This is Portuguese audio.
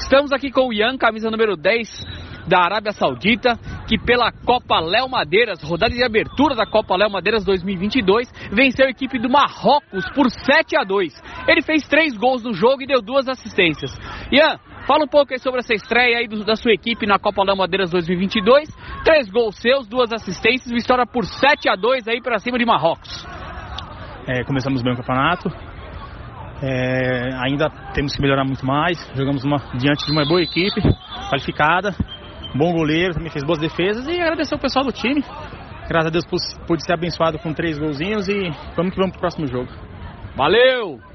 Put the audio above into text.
Estamos aqui com o Ian, camisa número 10 da Arábia Saudita, que pela Copa Léo Madeiras, rodada de abertura da Copa Léo Madeiras 2022, venceu a equipe do Marrocos por 7 a 2. Ele fez três gols no jogo e deu duas assistências. Ian, fala um pouco aí sobre essa estreia aí do, da sua equipe na Copa Léo Madeiras 2022. Três gols seus, duas assistências, vitória por 7 a 2 aí para cima de Marrocos. É, começamos bem o campeonato. É, ainda temos que melhorar muito mais. Jogamos uma, diante de uma boa equipe, qualificada, bom goleiro, também fez boas defesas e agradecer o pessoal do time. Graças a Deus pude ser abençoado com três golzinhos e vamos que vamos pro próximo jogo. Valeu!